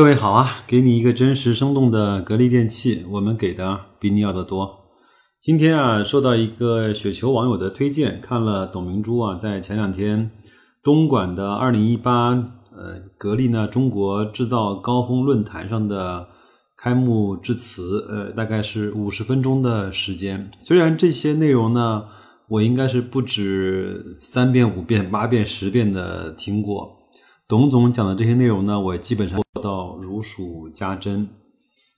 各位好啊，给你一个真实生动的格力电器，我们给的比你要的多。今天啊，受到一个雪球网友的推荐，看了董明珠啊在前两天东莞的二零一八呃格力呢中国制造高峰论坛上的开幕致辞，呃，大概是五十分钟的时间。虽然这些内容呢，我应该是不止三遍、五遍、八遍、十遍的听过。董总讲的这些内容呢，我基本上做到如数家珍，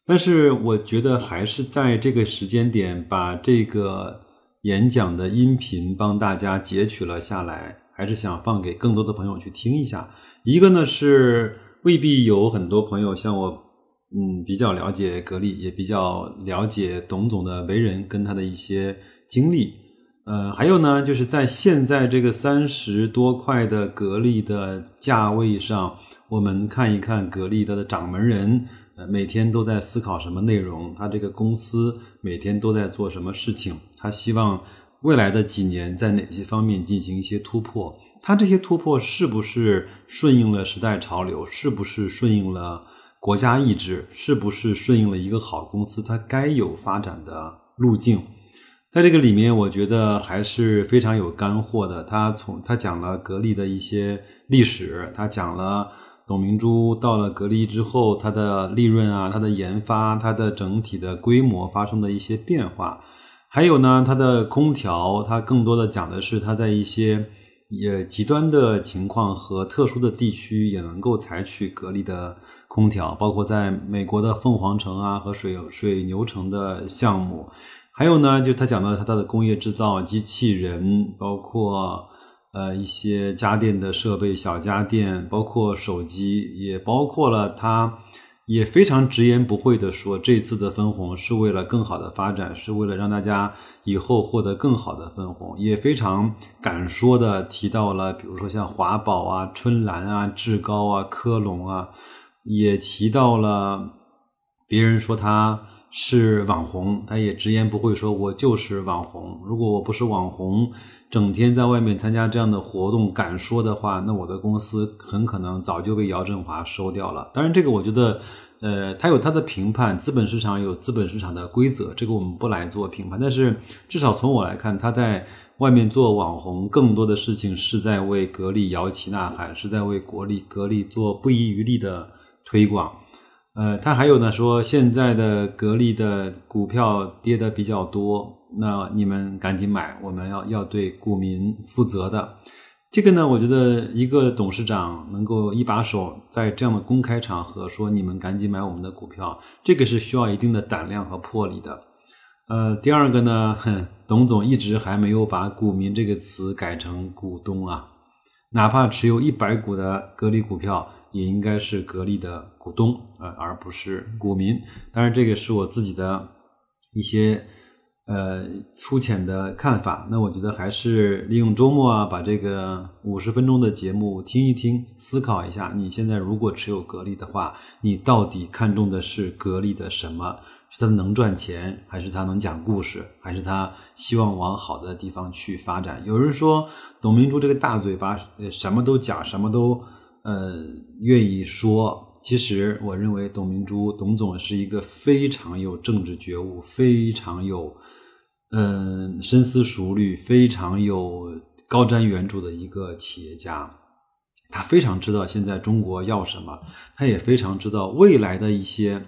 但是我觉得还是在这个时间点把这个演讲的音频帮大家截取了下来，还是想放给更多的朋友去听一下。一个呢是未必有很多朋友像我，嗯，比较了解格力，也比较了解董总的为人跟他的一些经历。呃，还有呢，就是在现在这个三十多块的格力的价位上，我们看一看格力它的掌门人，呃，每天都在思考什么内容，他这个公司每天都在做什么事情，他希望未来的几年在哪些方面进行一些突破，他这些突破是不是顺应了时代潮流，是不是顺应了国家意志，是不是顺应了一个好公司它该有发展的路径？在这个里面，我觉得还是非常有干货的。他从他讲了格力的一些历史，他讲了董明珠到了格力之后，它的利润啊，它的研发，它的整体的规模发生的一些变化。还有呢，它的空调，它更多的讲的是它在一些也极端的情况和特殊的地区也能够采取格力的空调，包括在美国的凤凰城啊和水水牛城的项目。还有呢，就他讲到他他的工业制造、机器人，包括呃一些家电的设备、小家电，包括手机，也包括了他也非常直言不讳的说，这次的分红是为了更好的发展，是为了让大家以后获得更好的分红，也非常敢说的提到了，比如说像华宝啊、春兰啊、志高啊、科龙啊，也提到了别人说他。是网红，他也直言不讳说：“我就是网红。如果我不是网红，整天在外面参加这样的活动，敢说的话，那我的公司很可能早就被姚振华收掉了。当然，这个我觉得，呃，他有他的评判，资本市场有资本市场的规则，这个我们不来做评判。但是，至少从我来看，他在外面做网红，更多的事情是在为格力摇旗呐喊，是在为国力格力做不遗余力的推广。”呃，他还有呢，说现在的格力的股票跌的比较多，那你们赶紧买，我们要要对股民负责的。这个呢，我觉得一个董事长能够一把手在这样的公开场合说你们赶紧买我们的股票，这个是需要一定的胆量和魄力的。呃，第二个呢，哼，董总一直还没有把股民这个词改成股东啊，哪怕持有一百股的格力股票。也应该是格力的股东呃，而不是股民。当然，这个是我自己的一些呃粗浅的看法。那我觉得还是利用周末啊，把这个五十分钟的节目听一听，思考一下。你现在如果持有格力的话，你到底看重的是格力的什么？是它能赚钱，还是它能讲故事，还是它希望往好的地方去发展？有人说董明珠这个大嘴巴，什么都讲，什么都。呃，愿意说，其实我认为董明珠董总是一个非常有政治觉悟、非常有嗯深思熟虑、非常有高瞻远瞩的一个企业家。他非常知道现在中国要什么，他也非常知道未来的一些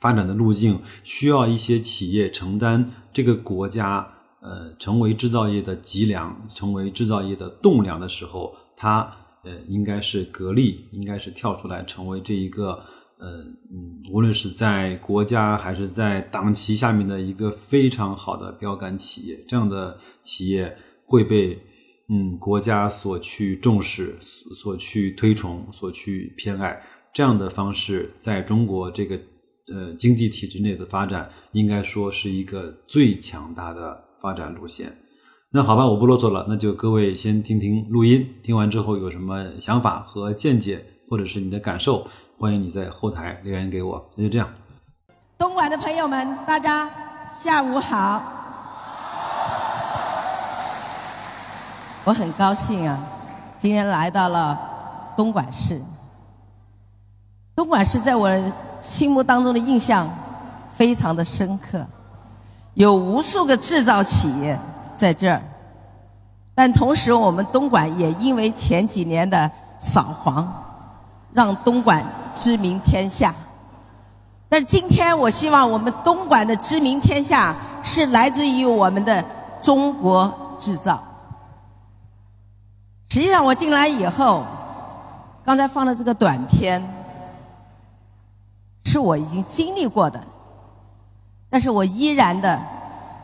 发展的路径需要一些企业承担这个国家呃成为制造业的脊梁、成为制造业的栋梁的时候，他。呃，应该是格力，应该是跳出来成为这一个，呃，嗯，无论是在国家还是在党旗下面的一个非常好的标杆企业，这样的企业会被嗯国家所去重视、所去推崇、所去偏爱。这样的方式，在中国这个呃经济体制内的发展，应该说是一个最强大的发展路线。那好吧，我不啰嗦了，那就各位先听听录音，听完之后有什么想法和见解，或者是你的感受，欢迎你在后台留言给我。那就这样。东莞的朋友们，大家下午好。我很高兴啊，今天来到了东莞市。东莞市在我心目当中的印象非常的深刻，有无数个制造企业在这儿，但同时我们东莞也因为前几年的扫黄，让东莞知名天下。但是今天，我希望我们东莞的知名天下是来自于我们的中国制造。实际上，我进来以后，刚才放的这个短片，是我已经经历过的，但是我依然的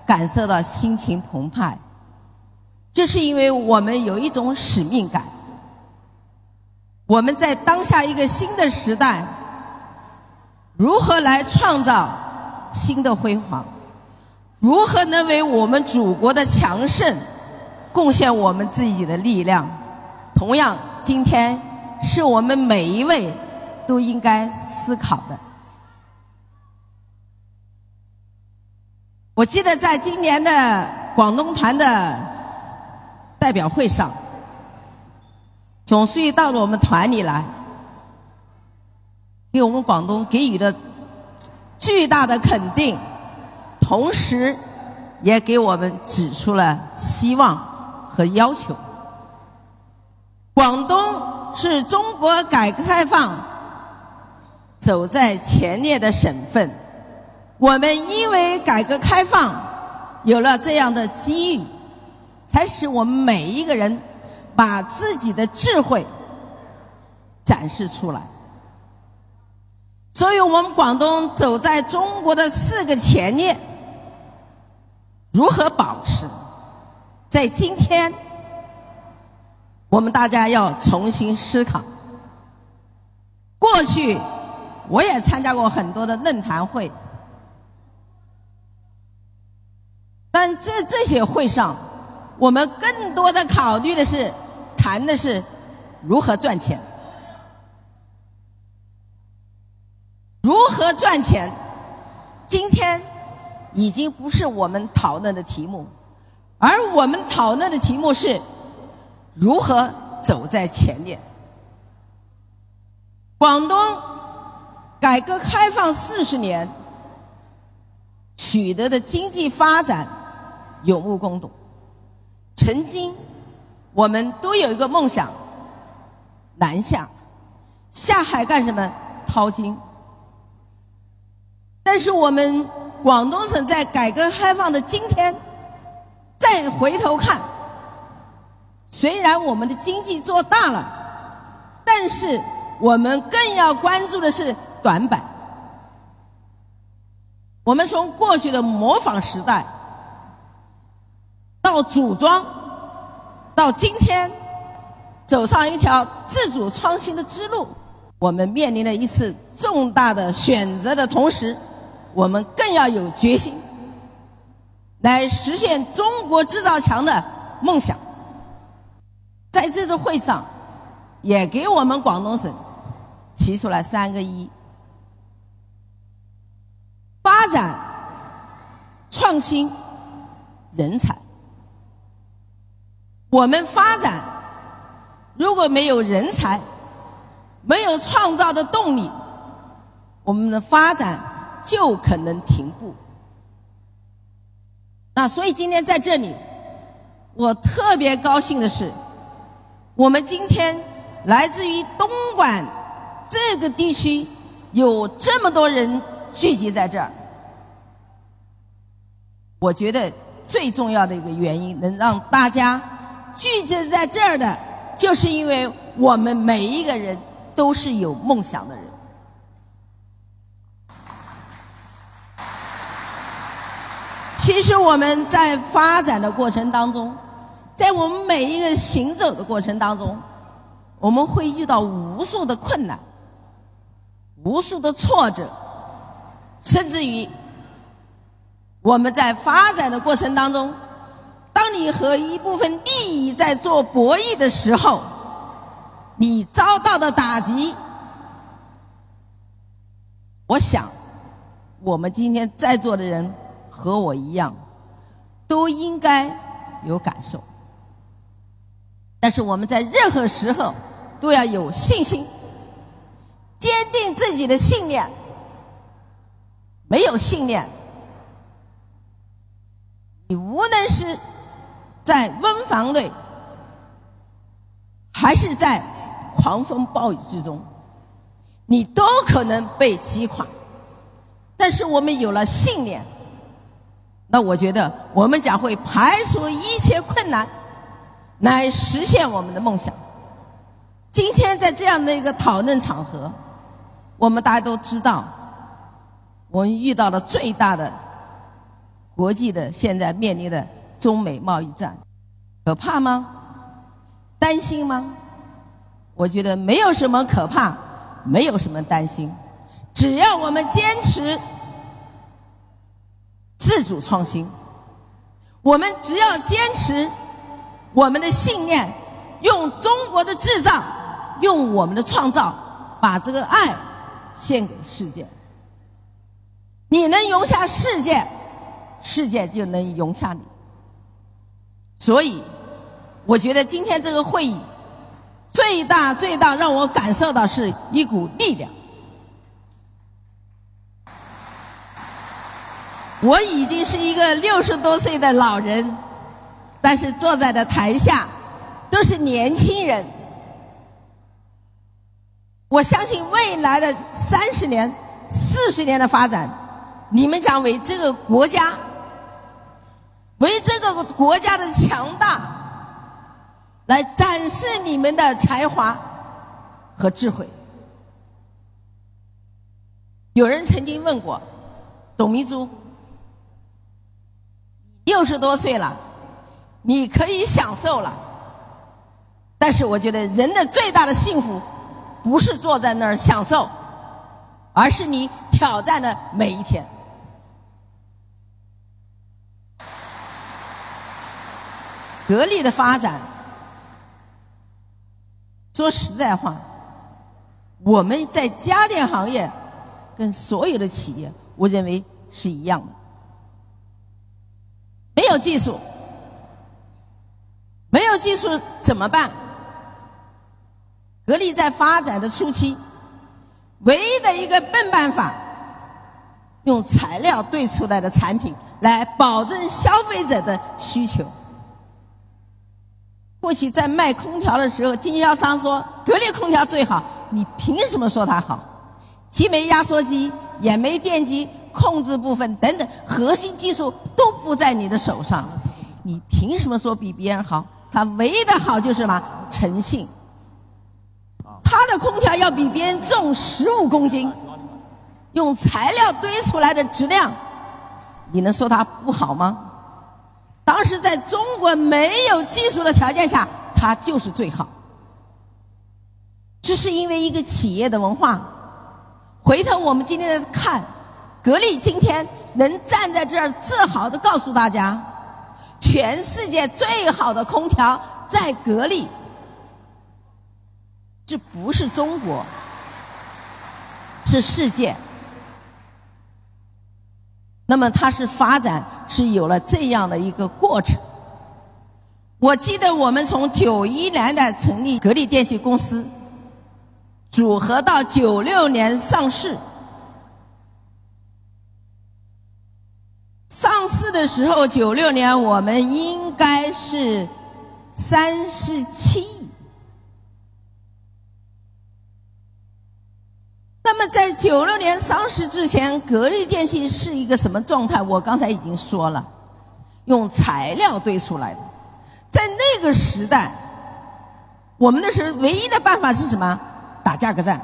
感受到心情澎湃，就是因为我们有一种使命感。我们在当下一个新的时代，如何来创造新的辉煌？如何能为我们祖国的强盛？贡献我们自己的力量，同样，今天是我们每一位都应该思考的。我记得在今年的广东团的代表会上，总书记到了我们团里来，给我们广东给予了巨大的肯定，同时也给我们指出了希望。和要求，广东是中国改革开放走在前列的省份。我们因为改革开放有了这样的机遇，才使我们每一个人把自己的智慧展示出来。所以我们广东走在中国的四个前列，如何保持？在今天，我们大家要重新思考。过去，我也参加过很多的论坛会，但这这些会上，我们更多的考虑的是，谈的是如何赚钱，如何赚钱。今天已经不是我们讨论的题目。而我们讨论的题目是如何走在前列。广东改革开放四十年取得的经济发展有目共睹。曾经我们都有一个梦想：南下，下海干什么？淘金。但是我们广东省在改革开放的今天。再回头看，虽然我们的经济做大了，但是我们更要关注的是短板。我们从过去的模仿时代，到组装，到今天走上一条自主创新的之路，我们面临了一次重大的选择的同时，我们更要有决心。来实现中国制造强的梦想，在这次会上，也给我们广东省提出来三个一：发展、创新、人才。我们发展如果没有人才，没有创造的动力，我们的发展就可能停步。那所以今天在这里，我特别高兴的是，我们今天来自于东莞这个地区有这么多人聚集在这儿。我觉得最重要的一个原因，能让大家聚集在这儿的，就是因为我们每一个人都是有梦想的人。其实我们在发展的过程当中，在我们每一个行走的过程当中，我们会遇到无数的困难、无数的挫折，甚至于我们在发展的过程当中，你和一部分利益在做博弈的时候，你遭到的打击，我想，我们今天在座的人。和我一样，都应该有感受。但是我们在任何时候都要有信心，坚定自己的信念。没有信念，你无论是在温房内，还是在狂风暴雨之中，你都可能被击垮。但是我们有了信念，那我觉得我们将会排除一切困难，来实现我们的梦想。今天在这样的一个讨论场合，我们大家都知道。我们遇到了最大的国际的现在面临的中美贸易战，可怕吗？担心吗？我觉得没有什么可怕，没有什么担心，只要我们坚持自主创新，我们只要坚持我们的信念，用中国的制造，用我们的创造，把这个爱献给世界。你能容下世界，世界就能容下你。所以，我觉得今天这个会议最大最大让我感受到是一股力量。我已经是一个六十多岁的老人，但是坐在的台下都是年轻人。我相信未来的三十年、四十年的发展。你们将为这个国家，为这个国家的强大，来展示你们的才华和智慧。有人曾经问过董明珠，六十多岁了，你可以享受了，但是我觉得人的最大的幸福，不是坐在那儿享受，而是你挑战的每一天。格力的发展，说实在话，我们在家电行业跟所有的企业，我认为是一样的。没有技术，没有技术怎么办？格力在发展的初期，唯一的一个笨办法，用材料兑出来的产品来保证消费者的需求。过去在卖空调的时候，经销商说格力空调最好，你凭什么说它好？既没压缩机，也没电机，控制部分等等核心技术都不在你的手上，你凭什么说比别人好？它唯一的好就是什么？诚信。它的空调要比别人重十五公斤，用材料堆出来的质量，你能说它不好吗？当时在中国没有技术的条件下，它就是最好。这是因为一个企业的文化。回头我们今天再看，格力今天能站在这儿自豪的告诉大家，全世界最好的空调在格力。这不是中国，是世界。那么它是发展是有了这样的一个过程。我记得我们从九一年的成立格力电器公司，组合到九六年上市，上市的时候九六年我们应该是三十七亿。那么，在九六年上市之前，格力电器是一个什么状态？我刚才已经说了，用材料堆出来的。在那个时代，我们那时唯一的办法是什么？打价格战。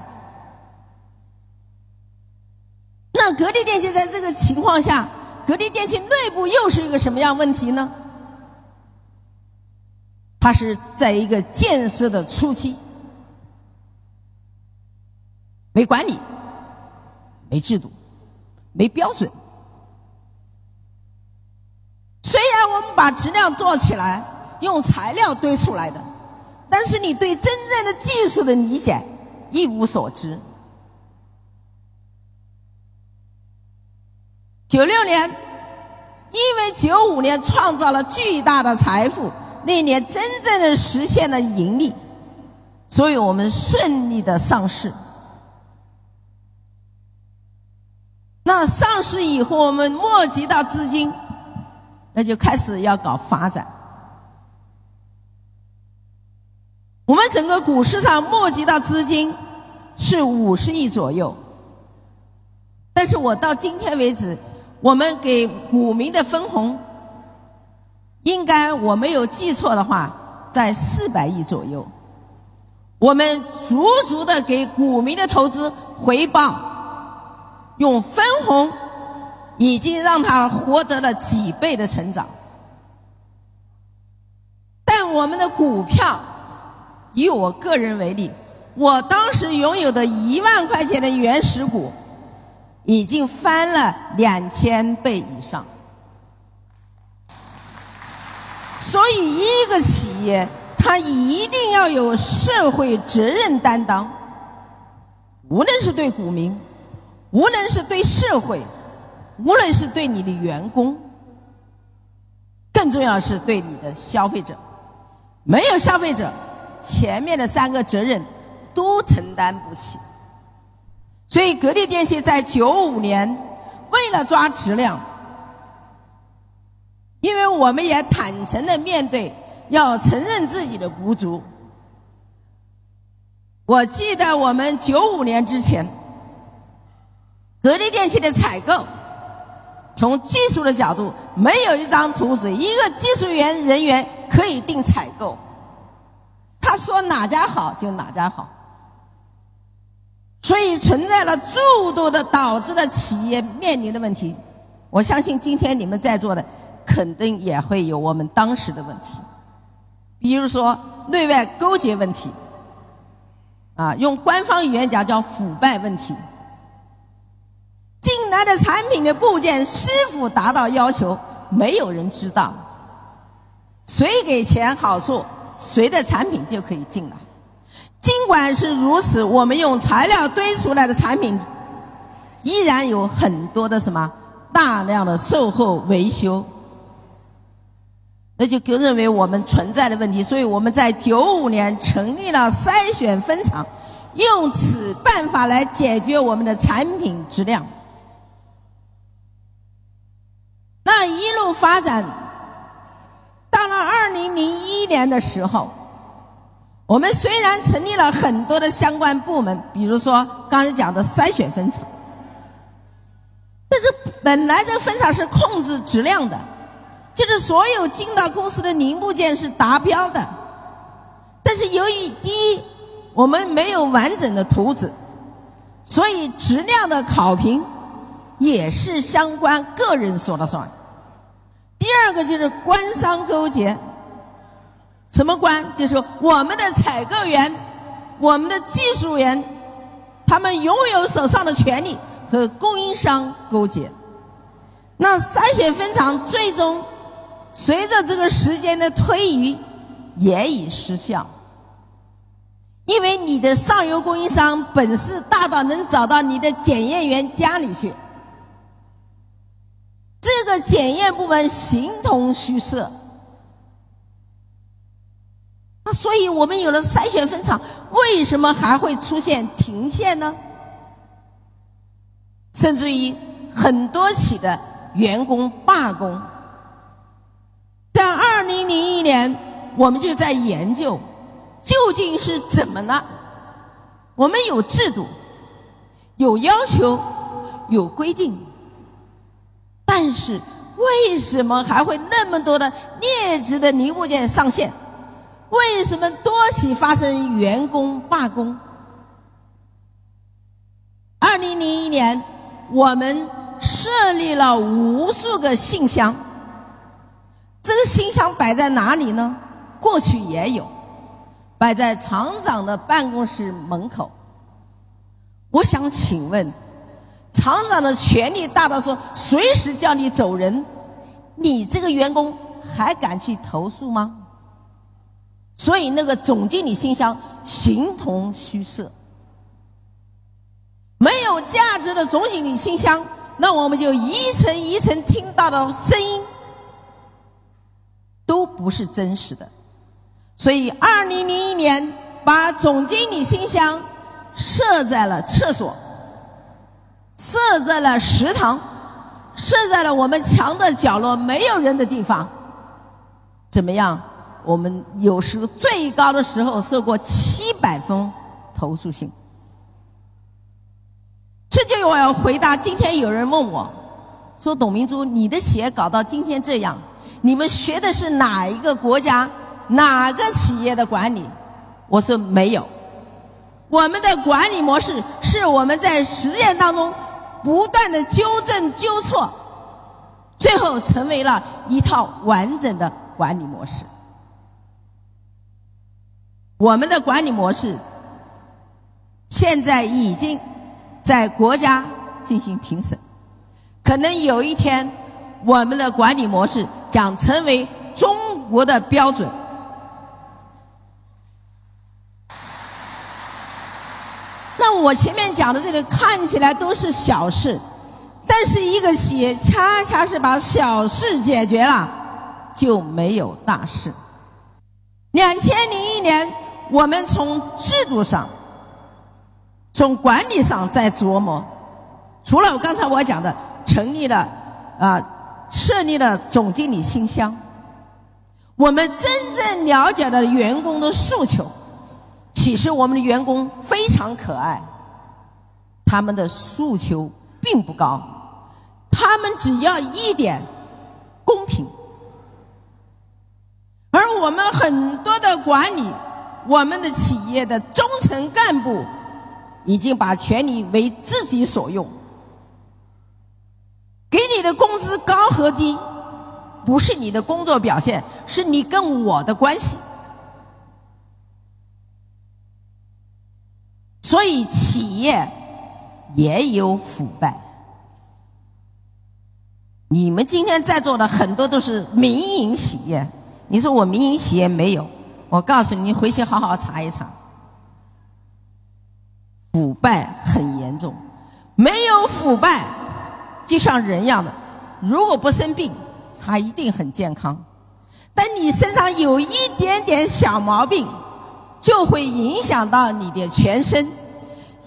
那格力电器在这个情况下，格力电器内部又是一个什么样问题呢？它是在一个建设的初期。没管理，没制度，没标准。虽然我们把质量做起来，用材料堆出来的，但是你对真正的技术的理解一无所知。九六年，因为九五年创造了巨大的财富，那年真正的实现了盈利，所以我们顺利的上市。那上市以后，我们募集到资金，那就开始要搞发展。我们整个股市上募集到资金是五十亿左右，但是我到今天为止，我们给股民的分红，应该我没有记错的话，在四百亿左右。我们足足的给股民的投资回报，用分红已经让他获得了几倍的成长。但我们的股票，以我个人为例，我当时拥有的一万块钱的原始股，已经翻了两千倍以上。所以，一个企业。他一定要有社会责任担当，无论是对股民，无论是对社会，无论是对你的员工，更重要的是对你的消费者。没有消费者，前面的三个责任都承担不起。所以，格力电器在九五年为了抓质量，因为我们也坦诚的面对。要承认自己的不足。我记得我们九五年之前，格力电器的采购，从技术的角度，没有一张图纸，一个技术员人员可以定采购。他说哪家好就哪家好，所以存在了诸多的导致的企业面临的问题。我相信今天你们在座的，肯定也会有我们当时的问题。比如说内外勾结问题，啊，用官方语言讲叫腐败问题。来的产品的部件是否达到要求，没有人知道。谁给钱好处，谁的产品就可以进来。尽管是如此，我们用材料堆出来的产品，依然有很多的什么大量的售后维修。那就就认为我们存在的问题，所以我们在九五年成立了筛选分厂，用此办法来解决我们的产品质量。那一路发展，到了二零零一年的时候，我们虽然成立了很多的相关部门，比如说刚才讲的筛选分厂，但是本来这个分厂是控制质量的。就是所有进到公司的零部件是达标的，但是由于第一，我们没有完整的图纸，所以质量的考评也是相关个人说了算。第二个就是官商勾结，什么官？就是我们的采购员、我们的技术员，他们拥有手上的权利和供应商勾结。那筛选分厂最终。随着这个时间的推移，也已失效。因为你的上游供应商本事大到能找到你的检验员家里去，这个检验部门形同虚设。那所以我们有了筛选分厂，为什么还会出现停线呢？甚至于很多起的员工罢工。在二零零一年，我们就在研究，究竟是怎么了？我们有制度，有要求，有规定，但是为什么还会那么多的劣质的零部件上线？为什么多起发生员工罢工？二零零一年，我们设立了无数个信箱。这个信箱摆在哪里呢？过去也有，摆在厂长的办公室门口。我想请问，厂长的权力大到说随时叫你走人，你这个员工还敢去投诉吗？所以那个总经理信箱形同虚设，没有价值的总经理信箱，那我们就一层一层听到的声音。都不是真实的，所以二零零一年把总经理信箱设在了厕所，设在了食堂，设在了我们墙的角落，没有人的地方。怎么样？我们有时最高的时候收过七百封投诉信。这就我要回答。今天有人问我，说董明珠，你的企业搞到今天这样，你们学的是哪一个国家、哪个企业的管理？我说没有，我们的管理模式是我们在实践当中不断的纠正纠错，最后成为了一套完整的管理模式。我们的管理模式现在已经。在国家进行评审，可能有一天，我们的管理模式将成为中国的标准。那我前面讲的这个看起来都是小事，但是一个企业恰恰是把小事解决了，就没有大事。两千零一年，我们从制度上。从管理上在琢磨，除了刚才我讲的成立了啊，设立了总经理信箱，我们真正了解了员工的诉求。其实我们的员工非常可爱，他们的诉求并不高，他们只要一点公平。而我们很多的管理，我们的企业的中层干部。已经把权力为自己所用，给你的工资高和低，不是你的工作表现，是你跟我的关系。所以企业也有腐败。你们今天在座的很多都是民营企业，你说我民营企业没有？我告诉你，回去好好查一查。腐败很严重，没有腐败，就像人一样的，如果不生病，他一定很健康。但你身上有一点点小毛病，就会影响到你的全身，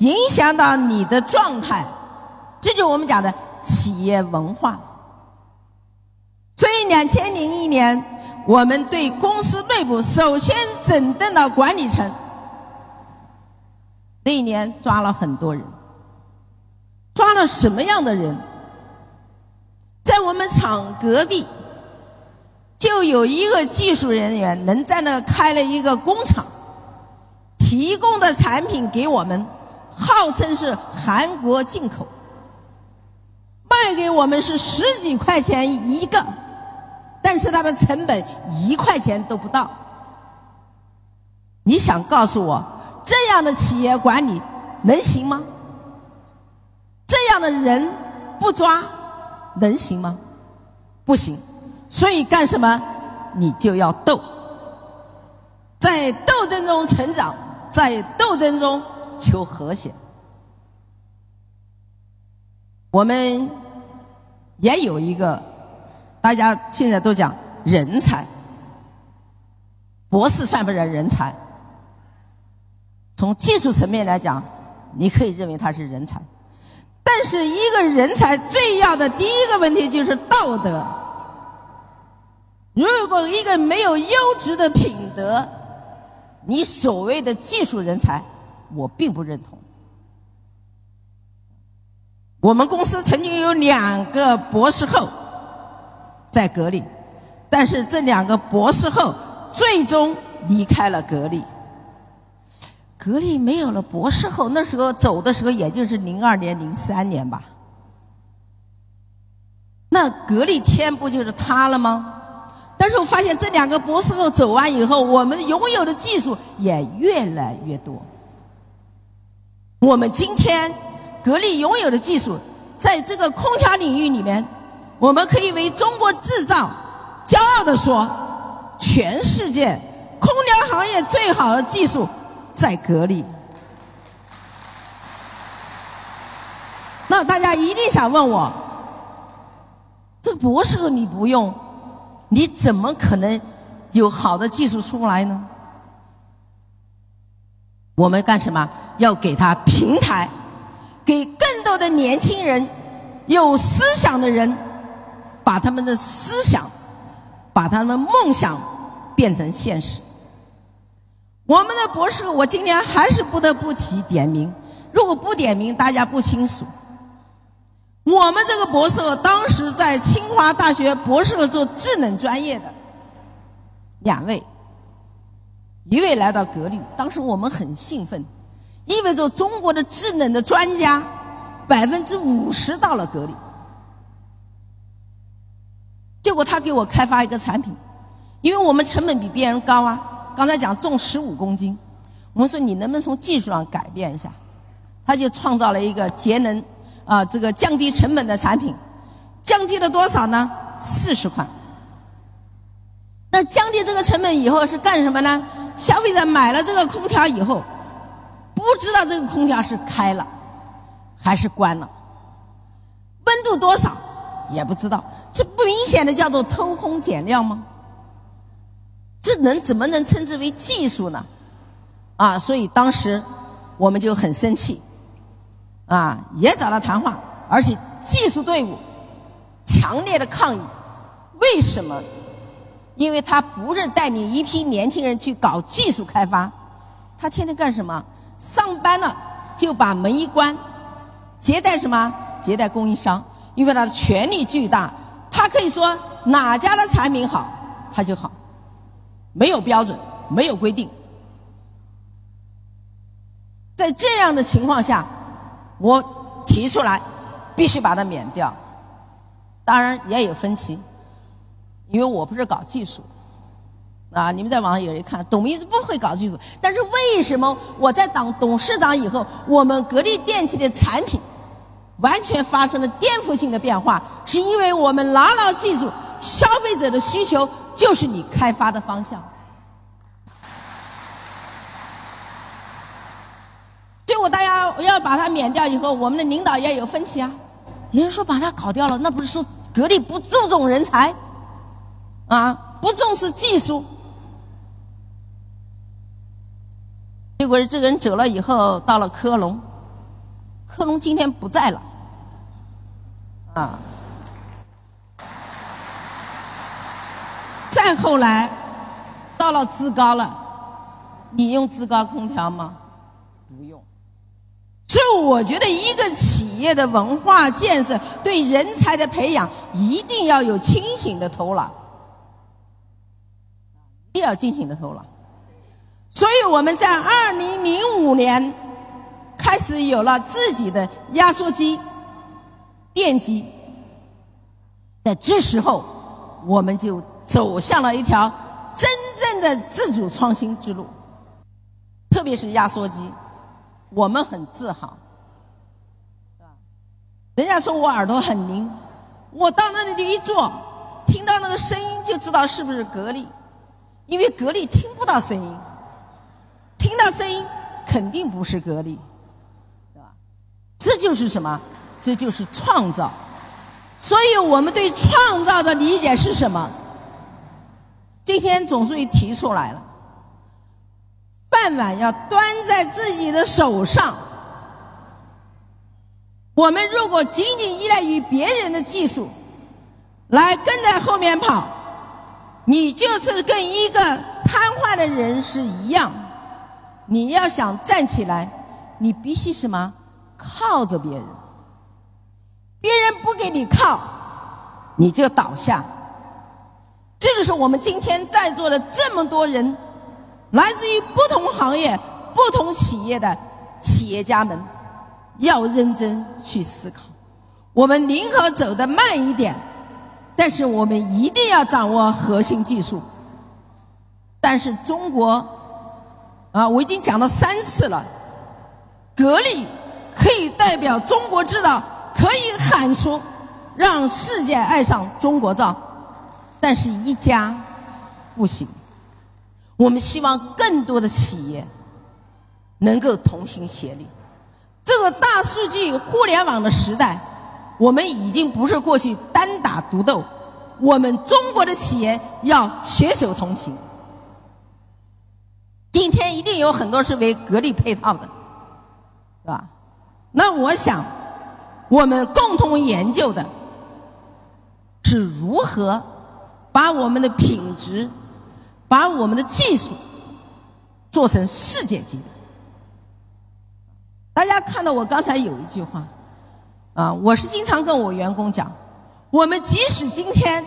影响到你的状态。这就是我们讲的企业文化。所以，两千零一年，我们对公司内部首先整顿了管理层。那一年抓了很多人，抓了什么样的人？在我们厂隔壁，就有一个技术人员能在那开了一个工厂，提供的产品给我们，号称是韩国进口，卖给我们是十几块钱一个，但是它的成本一块钱都不到。你想告诉我？这样的企业管理能行吗？这样的人不抓能行吗？不行。所以干什么？你就要斗，在斗争中成长，在斗争中求和谐。我们也有一个，大家现在都讲人才，博士算不算人才？从技术层面来讲，你可以认为他是人才，但是一个人才最要的第一个问题就是道德。如果一个没有优质的品德，你所谓的技术人才，我并不认同。我们公司曾经有两个博士后在格力，但是这两个博士后最终离开了格力。格力没有了博士后，那时候走的时候也就是零二年、零三年吧。那格力天不就是塌了吗？但是我发现这两个博士后走完以后，我们拥有的技术也越来越多。我们今天格力拥有的技术，在这个空调领域里面，我们可以为中国制造骄傲的说，全世界空调行业最好的技术。在格力，那大家一定想问我，这个博士后你不用，你怎么可能有好的技术出来呢？我们干什么？要给他平台，给更多的年轻人有思想的人，把他们的思想，把他们梦想变成现实。我们的博士，我今天还是不得不提点名，如果不点名，大家不清楚。我们这个博士当时在清华大学博士做智能专业的两位，一位来到格力，当时我们很兴奋，意味着中国的智能的专家百分之五十到了格力。结果他给我开发一个产品，因为我们成本比别人高啊，刚才讲重十五公斤，我们说你能不能从技术上改变一下？他就创造了一个节能。啊，这个降低成本的产品，降低了多少呢？四十块。那降低这个成本以后是干什么呢？消费者买了这个空调以后，不知道这个空调是开了还是关了，温度多少也不知道，这不明显的叫做偷工减料吗？这能怎么能称之为技术呢？啊，所以当时我们就很生气。啊，也找他谈话，而且技术队伍强烈的抗议。为什么？因为他不是带领一批年轻人去搞技术开发，他天天干什么？上班了就把门一关，接待什么？接待供应商，因为他的权力巨大，他可以说哪家的产品好，他就好，没有标准，没有规定。在这样的情况下。我提出来，必须把它免掉。当然也有分歧，因为我不是搞技术的啊。你们在网上有人看，董明珠不会搞技术，但是为什么我在当董事长以后，我们格力电器的产品完全发生了颠覆性的变化？是因为我们牢牢记住，消费者的需求就是你开发的方向。结果大家要把它免掉以后，我们的领导也有分歧啊。有人说把它搞掉了，那不是说格力不注重人才啊，不重视技术。结果这个人走了以后，到了科隆，科隆今天不在了啊。再后来到了志高了，你用志高空调吗？不用。所以，我觉得一个企业的文化建设、对人才的培养，一定要有清醒的头脑，一定要清醒的头脑。所以，我们在二零零五年开始有了自己的压缩机、电机，在这时候，我们就走向了一条真正的自主创新之路，特别是压缩机。我们很自豪，是吧？人家说我耳朵很灵，我到那里就一坐，听到那个声音就知道是不是格力，因为格力听不到声音，听到声音肯定不是格力，对吧？这就是什么？这就是创造。所以我们对创造的理解是什么？今天总书记提出来了。饭碗要端在自己的手上。我们如果仅仅依赖于别人的技术来跟在后面跑，你就是跟一个瘫痪的人是一样。你要想站起来，你必须什么？靠着别人。别人不给你靠，你就倒下。这就是我们今天在座的这么多人。来自于不同行业、不同企业的企业家们，要认真去思考。我们宁可走得慢一点，但是我们一定要掌握核心技术。但是中国，啊，我已经讲了三次了，格力可以代表中国制造，可以喊出让世界爱上中国造，但是一家不行。我们希望更多的企业能够同心协力。这个大数据互联网的时代，我们已经不是过去单打独斗，我们中国的企业要携手同行。今天一定有很多是为格力配套的，是吧？那我想，我们共同研究的是如何把我们的品质、把我们的技术做成世界级的。大家看到我刚才有一句话啊，我是经常跟我员工讲，我们即使今天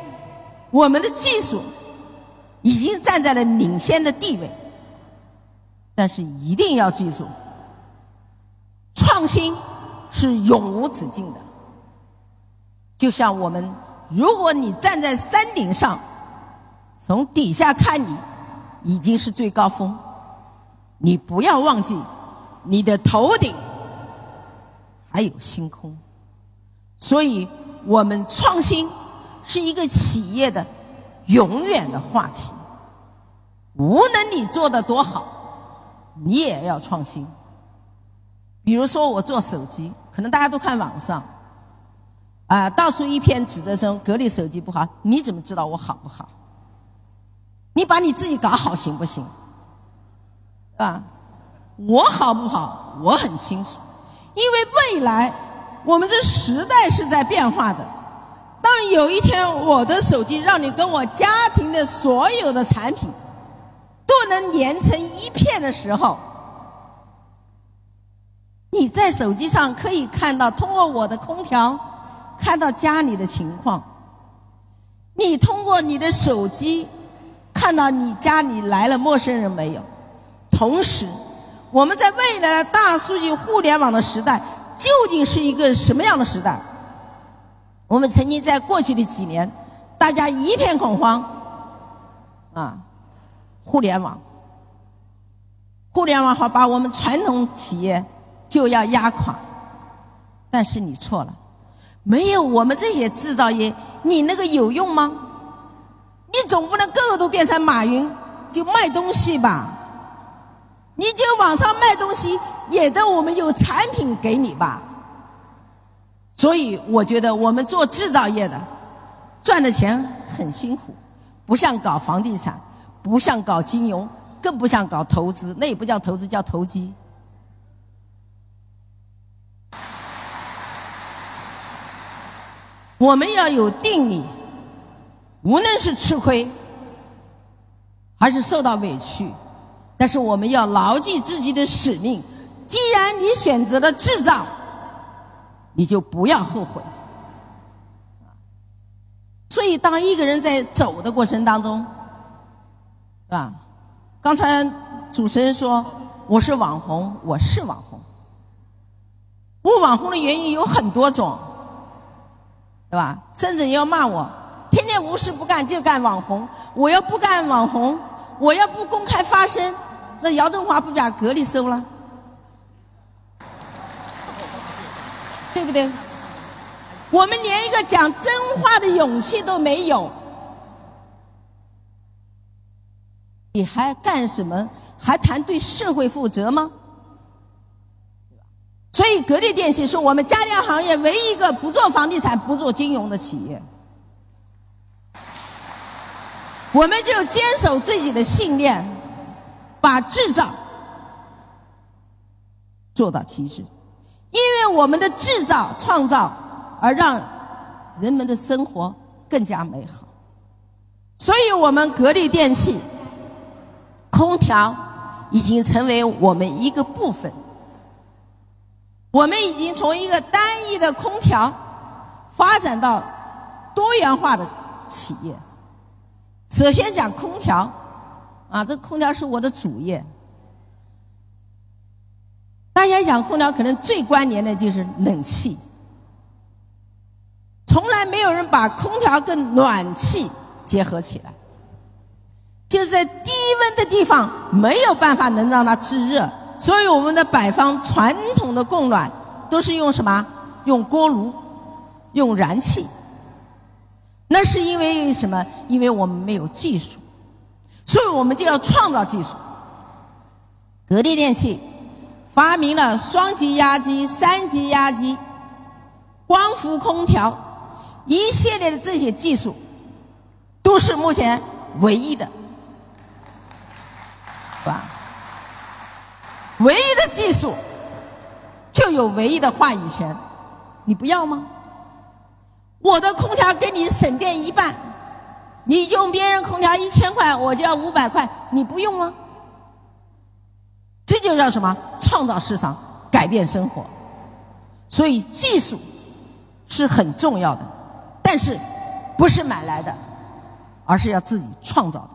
我们的技术已经站在了领先的地位，但是一定要记住，创新。是永无止境的，就像我们，如果你站在山顶上，从底下看你，已经是最高峰，你不要忘记，你的头顶还有星空。所以，我们创新是一个企业的永远的话题。无论你做的多好，你也要创新。比如说，我做手机。可能大家都看网上，啊，到处一片指责声，格力手机不好，你怎么知道我好不好？你把你自己搞好行不行？啊，我好不好？我很清楚，因为未来我们这时代是在变化的。当有一天我的手机让你跟我家庭的所有的产品都能连成一片的时候。你在手机上可以看到，通过我的空调看到家里的情况。你通过你的手机看到你家里来了陌生人没有？同时，我们在未来的大数据互联网的时代，究竟是一个什么样的时代？我们曾经在过去的几年，大家一片恐慌，啊，互联网，互联网好把我们传统企业。就要压垮，但是你错了，没有我们这些制造业，你那个有用吗？你总不能个个都变成马云就卖东西吧？你就网上卖东西，也得我们有产品给你吧？所以我觉得我们做制造业的赚的钱很辛苦，不像搞房地产，不像搞金融，更不像搞投资，那也不叫投资，叫投机。我们要有定力，无论是吃亏还是受到委屈，但是我们要牢记自己的使命。既然你选择了制造，你就不要后悔。所以，当一个人在走的过程当中，是吧？刚才主持人说我是网红，我是网红。我网红的原因有很多种。对吧？甚至要骂我，天天无事不干就干网红。我要不干网红，我要不公开发声，那姚振华不把格力收了，对不对？我们连一个讲真话的勇气都没有，你还干什么？还谈对社会负责吗？所以，格力电器是我们家电行业唯一一个不做房地产、不做金融的企业。我们就坚守自己的信念，把制造做到极致。因为我们的制造创造，而让人们的生活更加美好。所以我们格力电器空调已经成为我们一个部分。我们已经从一个单一的空调发展到多元化的企业。首先讲空调，啊，这空调是我的主业。大家想空调，可能最关联的就是冷气。从来没有人把空调跟暖气结合起来，就是在低温的地方没有办法能让它制热。所以，我们的北方传统的供暖都是用什么？用锅炉，用燃气。那是因为什么？因为我们没有技术，所以我们就要创造技术。格力电器发明了双级压机、三级压机、光伏空调一系列的这些技术，都是目前唯一的，是吧？唯一的技术，就有唯一的话语权。你不要吗？我的空调给你省电一半，你用别人空调一千块，我就要五百块，你不用吗？这就叫什么？创造市场，改变生活。所以技术是很重要的，但是不是买来的，而是要自己创造的。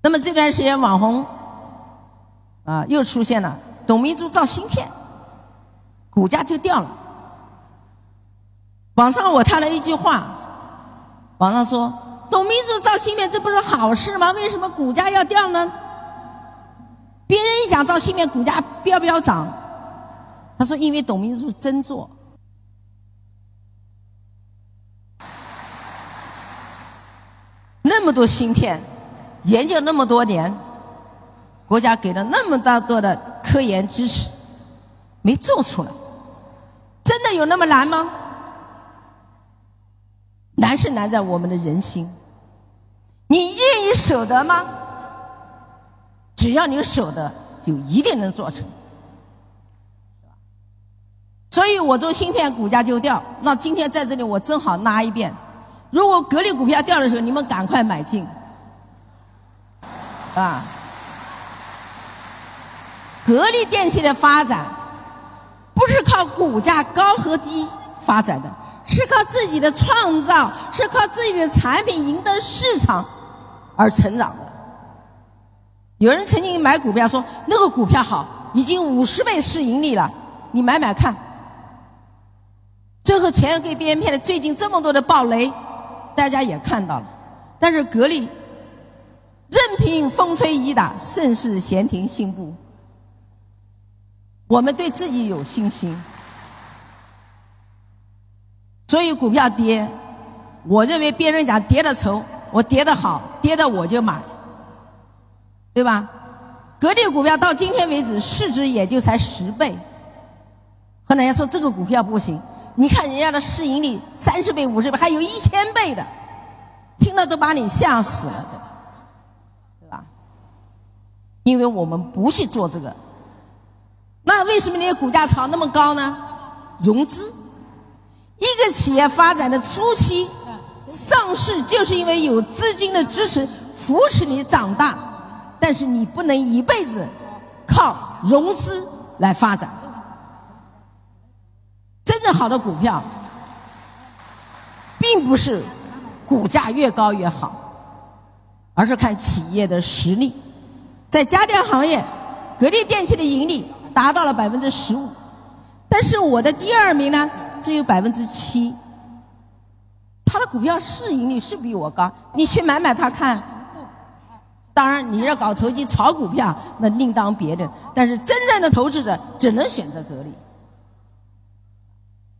那么这段时间网红啊又出现了，董明珠造芯片，股价就掉了。网上我看了一句话，网上说董明珠造芯片这不是好事吗？为什么股价要掉呢？别人一讲造芯片，股价飙飙涨。他说因为董明珠真做，那么多芯片。研究那么多年，国家给了那么大多的科研支持，没做出来，真的有那么难吗？难是难在我们的人心。你愿意舍得吗？只要你舍得，就一定能做成。所以我做芯片，股价就掉。那今天在这里，我正好拉一遍：如果格力股票掉的时候，你们赶快买进。啊，格力电器的发展不是靠股价高和低发展的，是靠自己的创造，是靠自己的产品赢得市场而成长的。有人曾经买股票说那个股票好，已经五十倍市盈率了，你买买看。最后钱给别人骗了，最近这么多的暴雷，大家也看到了，但是格力。任凭风吹雨打，盛世闲庭信步。我们对自己有信心，所以股票跌，我认为别人讲跌的愁，我跌的好，跌的我就买，对吧？格力股票到今天为止市值也就才十倍，和人家说这个股票不行，你看人家的市盈率三十倍、五十倍，还有一千倍的，听了都把你吓死了。对吧因为我们不去做这个，那为什么你的股价炒那么高呢？融资，一个企业发展的初期，上市就是因为有资金的支持扶持你长大，但是你不能一辈子靠融资来发展。真正好的股票，并不是股价越高越好，而是看企业的实力。在家电行业，格力电器的盈利达到了百分之十五，但是我的第二名呢只有百分之七。他的股票市盈率是比我高，你去买买它看。当然，你要搞投机炒股票，那另当别论。但是真正的投资者只能选择格力。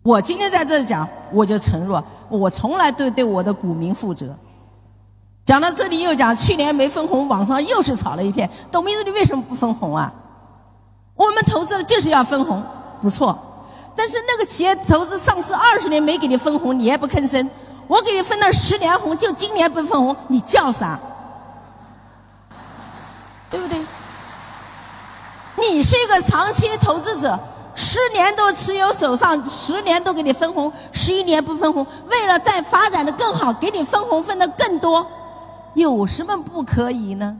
我今天在这讲，我就承诺，我从来都对我的股民负责。讲到这里又讲，去年没分红，网上又是炒了一片。董明珠，你为什么不分红啊？我们投资的就是要分红，不错。但是那个企业投资上市二十年没给你分红，你也不吭声？我给你分了十年红，就今年不分红，你叫啥？对不对？你是一个长期投资者，十年都持有手上，十年都给你分红，十一年不分红，为了再发展的更好，给你分红分的更多。有什么不可以呢？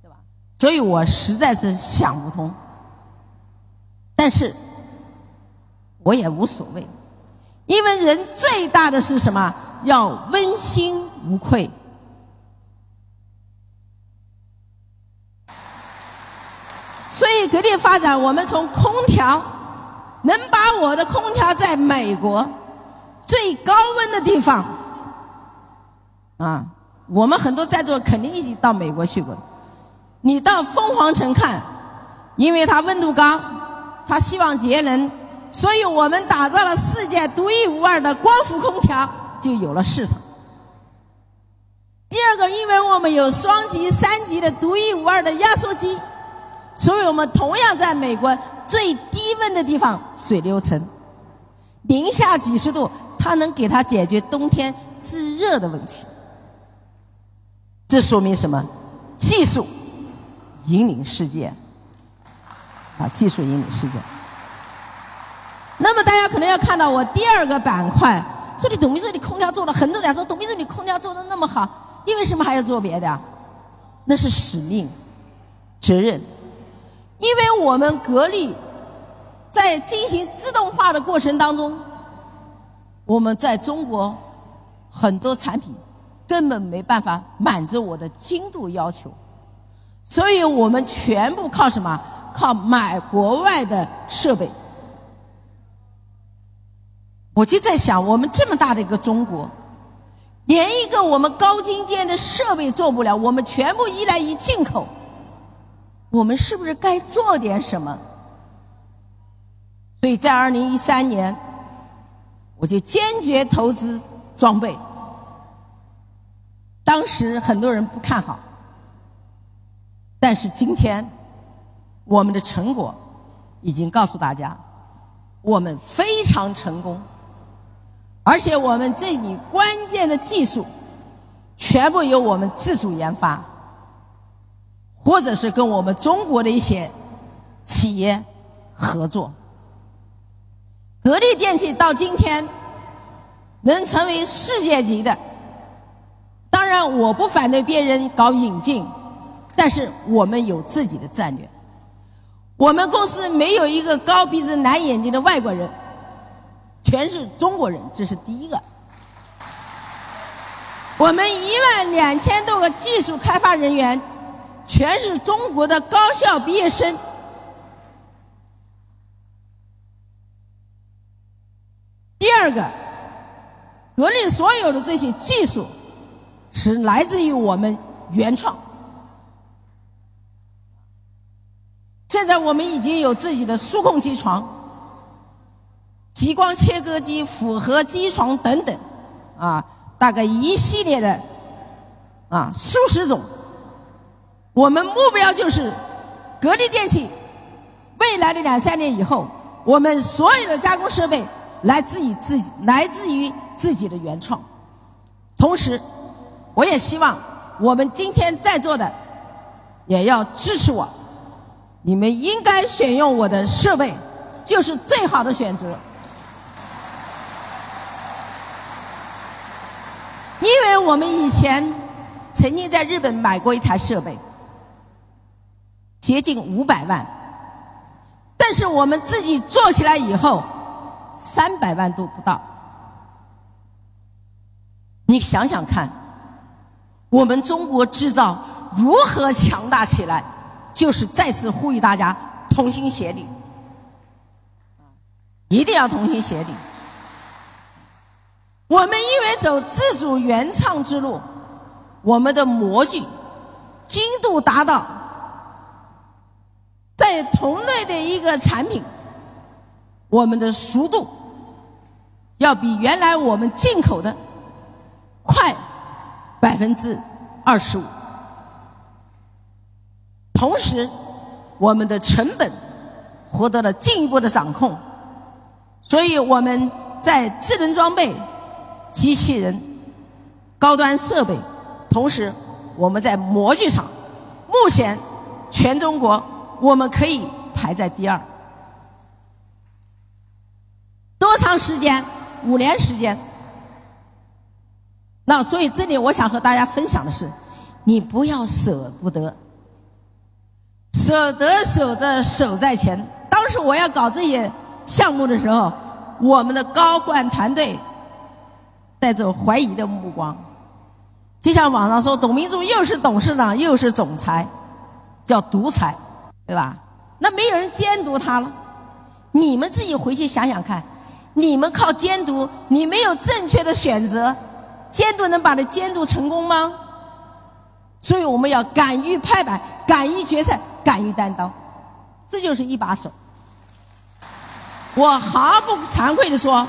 对吧？所以我实在是想不通，但是我也无所谓，因为人最大的是什么？要问心无愧。所以格力发展，我们从空调能把我的空调在美国最高温的地方啊。我们很多在座肯定已经到美国去过，你到凤凰城看，因为它温度高，它希望节能，所以我们打造了世界独一无二的光伏空调，就有了市场。第二个，因为我们有双级、三级的独一无二的压缩机，所以我们同样在美国最低温的地方水流城，零下几十度，它能给它解决冬天制热的问题。这说明什么？技术引领世界，啊，技术引领世界。那么大家可能要看到我第二个板块，说你董明珠你空调做了很多人说董明珠你空调做的那么好，你为什么还要做别的？那是使命、责任，因为我们格力在进行自动化的过程当中，我们在中国很多产品根本没办法满足我的精度要求，所以我们全部靠什么？靠买国外的设备。我就在想，我们这么大的一个中国，连一个我们高精尖的设备做不了，我们全部依赖于进口，我们是不是该做点什么？所以在二零一三年，我就坚决投资装备。当时很多人不看好，但是今天我们的成果已经告诉大家，我们非常成功。而且我们这里关键的技术，全部由我们自主研发，或者是跟我们中国的一些企业合作。格力电器到今天能成为世界级的，当然我不反对别人搞引进，但是我们有自己的战略。我们公司没有一个高鼻子蓝眼睛的外国人。全是中国人，这是第一个。我们一万两千多个技术开发人员，全是中国的高校毕业生。第二个，格力所有的这些技术是来自于我们原创。现在我们已经有自己的数控机床。激光切割机、复合机床等等，啊，大概一系列的，啊，数十种。我们目标就是，格力电器未来的两三年以后，我们所有的加工设备来自于自己，来自于自己的原创。同时，我也希望我们今天在座的也要支持我，你们应该选用我的设备，就是最好的选择。因为我们以前曾经在日本买过一台设备，接近五百万，但是我们自己做起来以后，三百万都不到。你想想看，我们中国制造如何强大起来？就是再次呼吁大家同心协力，一定要同心协力。我们因为走自主原创之路，我们的模具精度达到，在同类的一个产品，我们的速度要比原来我们进口的快百分之二十五，同时我们的成本获得了进一步的掌控，所以我们在智能装备。机器人、高端设备，同时我们在模具厂，目前全中国我们可以排在第二。多长时间？五年时间。那所以这里我想和大家分享的是，你不要舍不得，舍得舍得守在前。当时我要搞这些项目的时候，我们的高管团队。带着怀疑的目光，就像网上说董明珠又是董事长又是总裁，叫独裁，对吧？那没有人监督他了。你们自己回去想想看，你们靠监督，你没有正确的选择，监督能把它监督成功吗？所以我们要敢于拍板，敢于决策，敢于担当，这就是一把手。我毫不惭愧的说。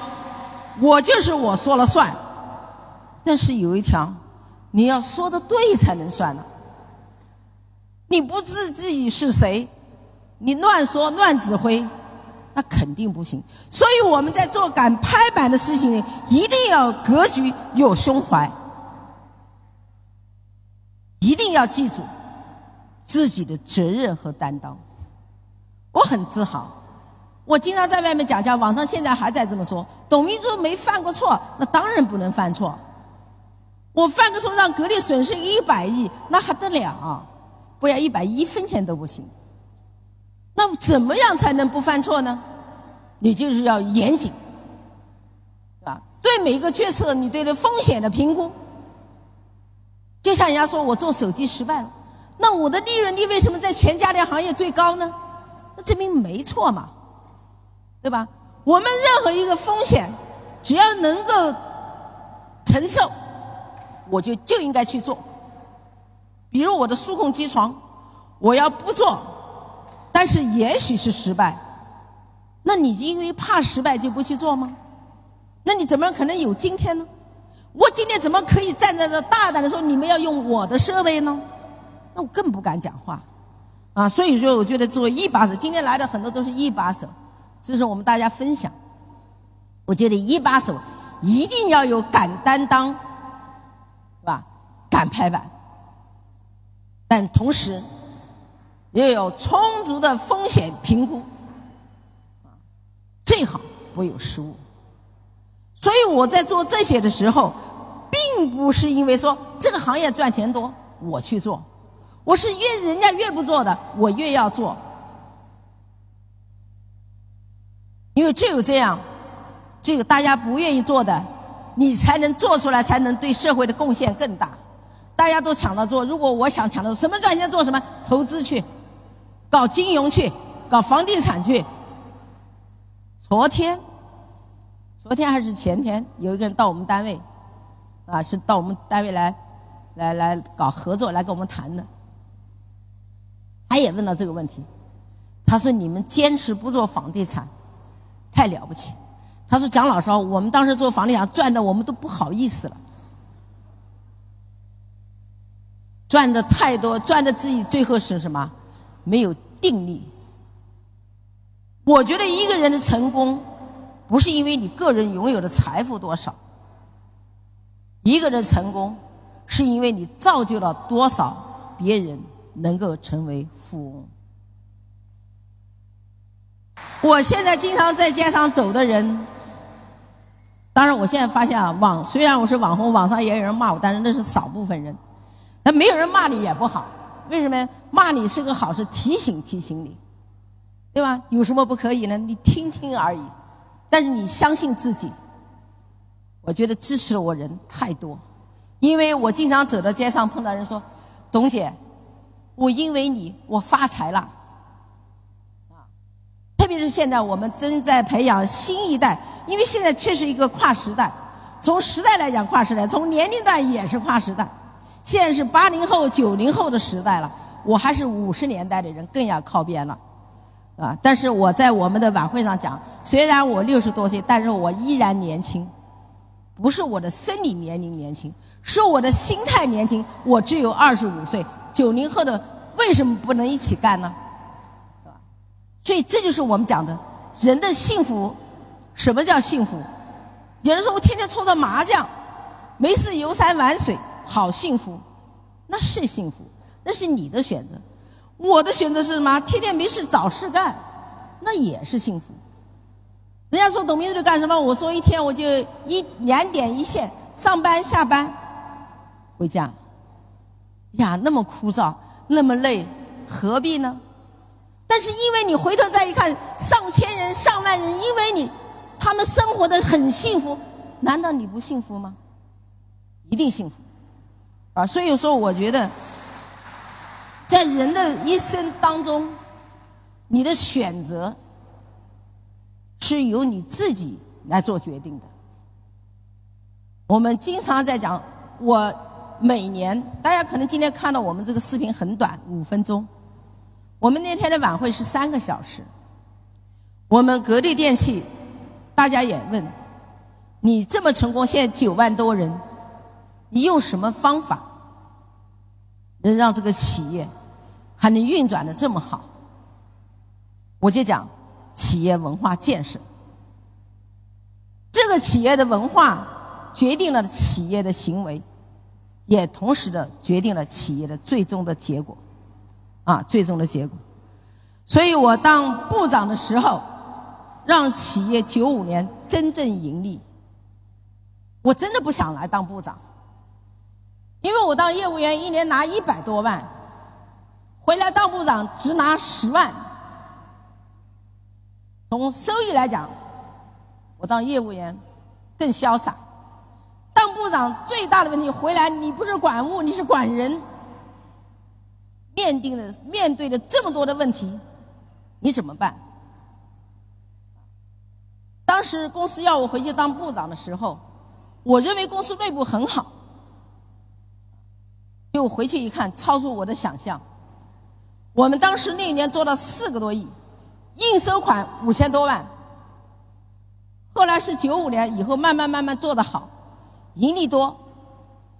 我就是我说了算，但是有一条，你要说的对才能算呢。你不知自己是谁，你乱说乱指挥，那肯定不行。所以我们在做敢拍板的事情，一定要格局有胸怀，一定要记住自己的责任和担当。我很自豪。我经常在外面讲讲，网上现在还在这么说，董明珠没犯过错，那当然不能犯错。我犯个错让格力损失一百亿，那还得了？不要一百一分钱都不行。那怎么样才能不犯错呢？你就是要严谨，是吧？对每一个决策，你对的风险的评估。就像人家说我做手机失败了，那我的利润率为什么在全家电行业最高呢？那证明没错嘛，对吧？我们任何一个风险，只要能够承受，我就就应该去做。比如我的数控机床，我要不做，但是也许是失败，那你因为怕失败就不去做吗？那你怎么可能有今天呢？我今天怎么可以站在这大胆的说你们要用我的设备呢？那我更不敢讲话，啊，所以说我觉得作为一把手，今天来的很多都是一把手，这是我们大家分享。我觉得一把手一定要有敢担当，是吧？敢拍板，但同时要有充足的风险评估，最好不有失误。所以我在做这些的时候，并不是因为说这个行业赚钱多我去做，我是越人家越不做的我越要做，因为只有这样，这个大家不愿意做的，你才能做出来，才能对社会的贡献更大。大家都抢着做，如果我想抢着什么赚钱做什么，投资去，搞金融去，搞房地产去。昨天。昨天还是前天，有一个人到我们单位，啊，是到我们单位来，来来搞合作，来跟我们谈的。他也问到这个问题，他说：“你们坚持不做房地产，太了不起。”他说：“蒋老师，我们当时做房地产赚的，我们都不好意思了，赚的太多，赚的自己最后是什么？没有定力。我觉得一个人的成功。”不是因为你个人拥有的财富多少，一个人成功，是因为你造就了多少别人能够成为富翁。我现在经常在街上走的人，当然我现在发现啊，网虽然我是网红，网上也有人骂我，但是那是少部分人。没有人骂你也不好，为什么？骂你是个好事，提醒提醒你，对吧？有什么不可以呢？你听听而已。但是你相信自己，我觉得支持我人太多，因为我经常走到街上碰到人说：“董姐，我因为你我发财了。”啊，特别是现在我们正在培养新一代，因为现在确实一个跨时代，从时代来讲跨时代，从年龄段也是跨时代。现在是八零后、九零后的时代了，我还是五十年代的人，更要靠边了。啊！但是我在我们的晚会上讲，虽然我六十多岁，但是我依然年轻，不是我的生理年龄年轻，是我的心态年轻。我只有二十五岁，九零后的为什么不能一起干呢？所以这就是我们讲的人的幸福。什么叫幸福？有人说我天天搓着麻将，没事游山玩水，好幸福，那是幸福，那是你的选择。我的选择是什么？天天没事找事干，那也是幸福。人家说董明珠干什么？我说一天我就一两点一线，上班下班，回家。呀，那么枯燥，那么累，何必呢？但是因为你回头再一看，上千人、上万人，因为你，他们生活的很幸福，难道你不幸福吗？一定幸福，啊！所以说，我觉得。在人的一生当中，你的选择是由你自己来做决定的。我们经常在讲，我每年大家可能今天看到我们这个视频很短，五分钟。我们那天的晚会是三个小时。我们格力电器，大家也问，你这么成功，现在九万多人，你用什么方法能让这个企业？还能运转的这么好，我就讲企业文化建设。这个企业的文化决定了企业的行为，也同时的决定了企业的最终的结果，啊，最终的结果。所以我当部长的时候，让企业九五年真正盈利。我真的不想来当部长，因为我当业务员一年拿一百多万，回来当部长只拿十万。从收益来讲，我当业务员更潇洒。当部长最大的问题，回来你不是管物，你是管人。面对的面对的这么多的问题，你怎么办？当时公司要我回去当部长的时候，我认为公司内部很好，就回去一看，超出我的想象。我们当时那一年做了四个多亿，应收款五千多万。后来是九五年以后，慢慢慢慢做得好，盈利多，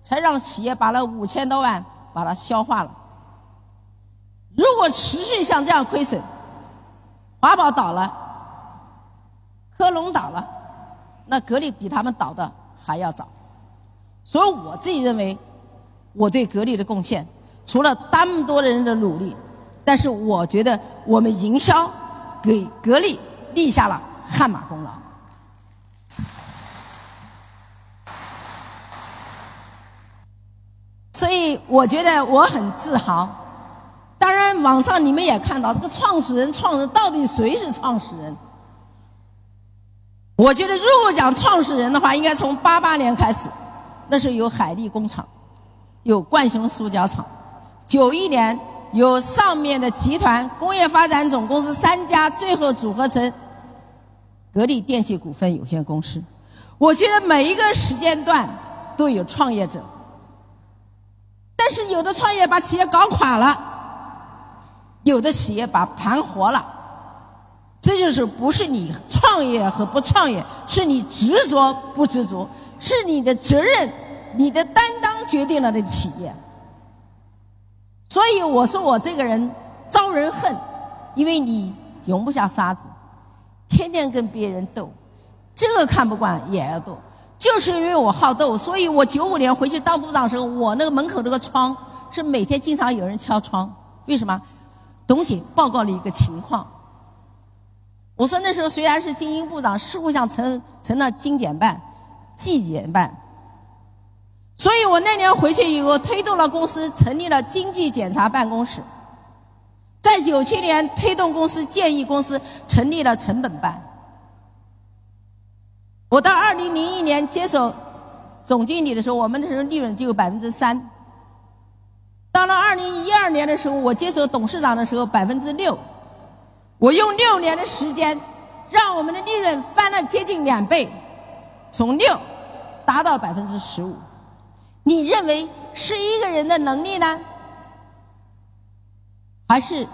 才让企业把那五千多万把它消化了。如果持续像这样亏损，华宝倒了，科隆倒了，那格力比他们倒的还要早。所以我自己认为，我对格力的贡献，除了那么多的人的努力，但是我觉得我们营销给格力立下了汗马功劳。所以我觉得我很自豪。当然，网上你们也看到这个创始人，创始人到底谁是创始人？我觉得，如果讲创始人的话，应该从八八年开始，那是有海利工厂，有冠雄塑胶厂；九一年有上面的集团工业发展总公司三家，最后组合成格力电器股份有限公司。我觉得每一个时间段都有创业者，但是有的创业把企业搞垮了。有的企业把盘活了，这就是不是你创业和不创业，是你执着不执着，是你的责任、你的担当决定了的企业。所以我说我这个人招人恨，因为你容不下沙子，天天跟别人斗，这个看不惯也要斗，就是因为我好斗，所以我九五年回去当部长的时候，我那个门口那个窗是每天经常有人敲窗，为什么？董姐报告了一个情况，我说那时候虽然是经营部长，事务上成成了精简办、纪检办，所以我那年回去以后，推动了公司成立了经济检查办公室，在九七年推动公司建议公司成立了成本办，我到二零零一年接手总经理的时候，我们那时候利润就有百分之三。到了二零一二年的时候，我接手董事长的时候，百分之六。我用六年的时间，让我们的利润翻了接近两倍，从六达到百分之十五。你认为是一个人的能力呢，还是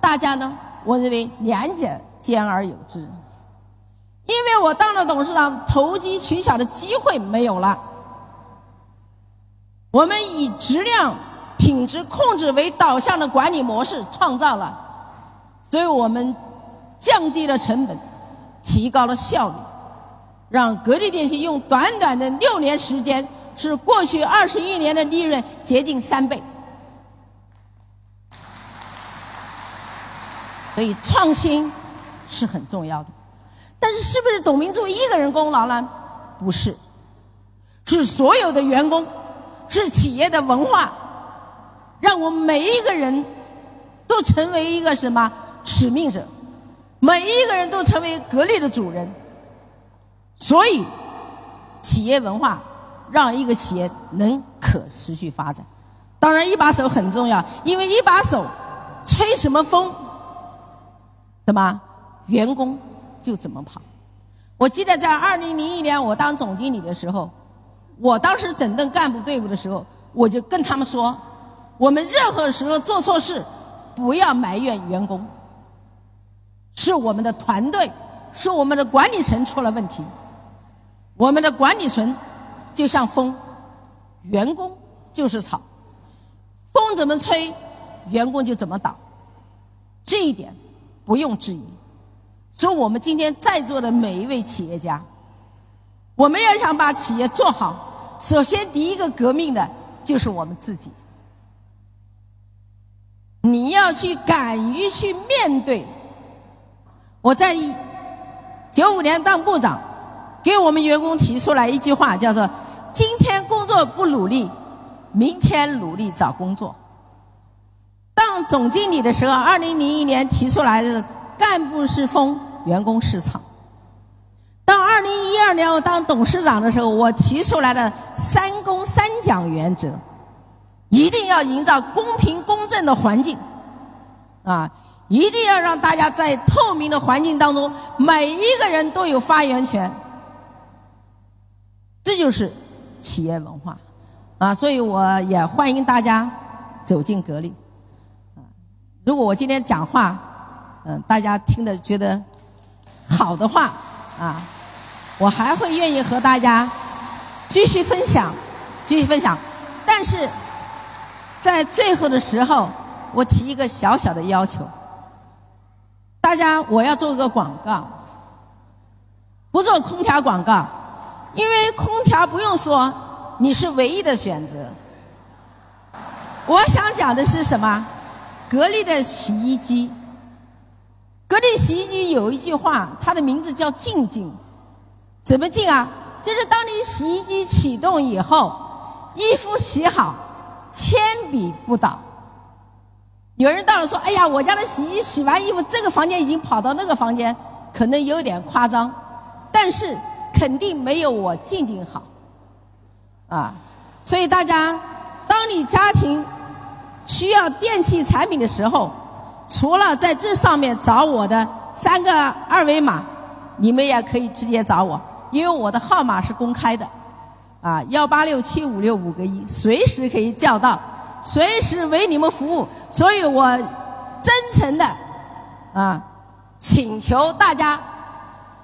大家呢？我认为两者兼而有之。因为我当了董事长，投机取巧的机会没有了。我们以质量。品质控制为导向的管理模式创造了，所以我们降低了成本，提高了效率，让格力电器用短短的六年时间，是过去二十一年的利润接近三倍。所以创新是很重要的，但是是不是董明珠一个人功劳呢？不是，是所有的员工，是企业的文化。让我们每一个人都成为一个什么使命者，每一个人都成为格力的主人。所以，企业文化让一个企业能可持续发展。当然，一把手很重要，因为一把手吹什么风，什么员工就怎么跑。我记得在二零零一年我当总经理的时候，我当时整顿干部队伍的时候，我就跟他们说。我们任何时候做错事，不要埋怨员工，是我们的团队，是我们的管理层出了问题。我们的管理层就像风，员工就是草，风怎么吹，员工就怎么倒，这一点不用质疑。所以我们今天在座的每一位企业家，我们要想把企业做好，首先第一个革命的就是我们自己。你要去敢于去面对。我在九五年当部长，给我们员工提出来一句话，叫做“今天工作不努力，明天努力找工作”。当总经理的时候，二零零一年提出来的“干部是风，员工是草”。到二零一二年我当董事长的时候，我提出来的“三公三奖”原则，一定要营造公平公正的环境，啊，一定要让大家在透明的环境当中，每一个人都有发言权。这就是企业文化，啊，所以我也欢迎大家走进格力。如果我今天讲话，嗯，大家听的觉得好的话，啊。我还会愿意和大家继续分享，继续分享。但是在最后的时候，我提一个小小的要求：大家，我要做一个广告，不做空调广告，因为空调不用说，你是唯一的选择。我想讲的是什么？格力的洗衣机，格力洗衣机有一句话，它的名字叫“静静”。怎么静啊？就是当你洗衣机启动以后，衣服洗好，铅笔不倒。有人到了说：“哎呀，我家的洗衣机洗完衣服，这个房间已经跑到那个房间，可能有点夸张，但是肯定没有我静静好。”啊，所以大家，当你家庭需要电器产品的时候，除了在这上面找我的三个二维码，你们也可以直接找我。因为我的号码是公开的，啊，幺八六七五六五个一，随时可以叫到，随时为你们服务，所以我真诚的啊，请求大家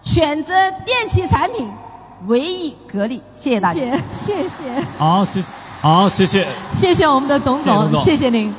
选择电器产品，唯一格力，谢谢大家，谢谢谢，好，谢谢，好，谢谢，谢谢我们的董总，谢谢您。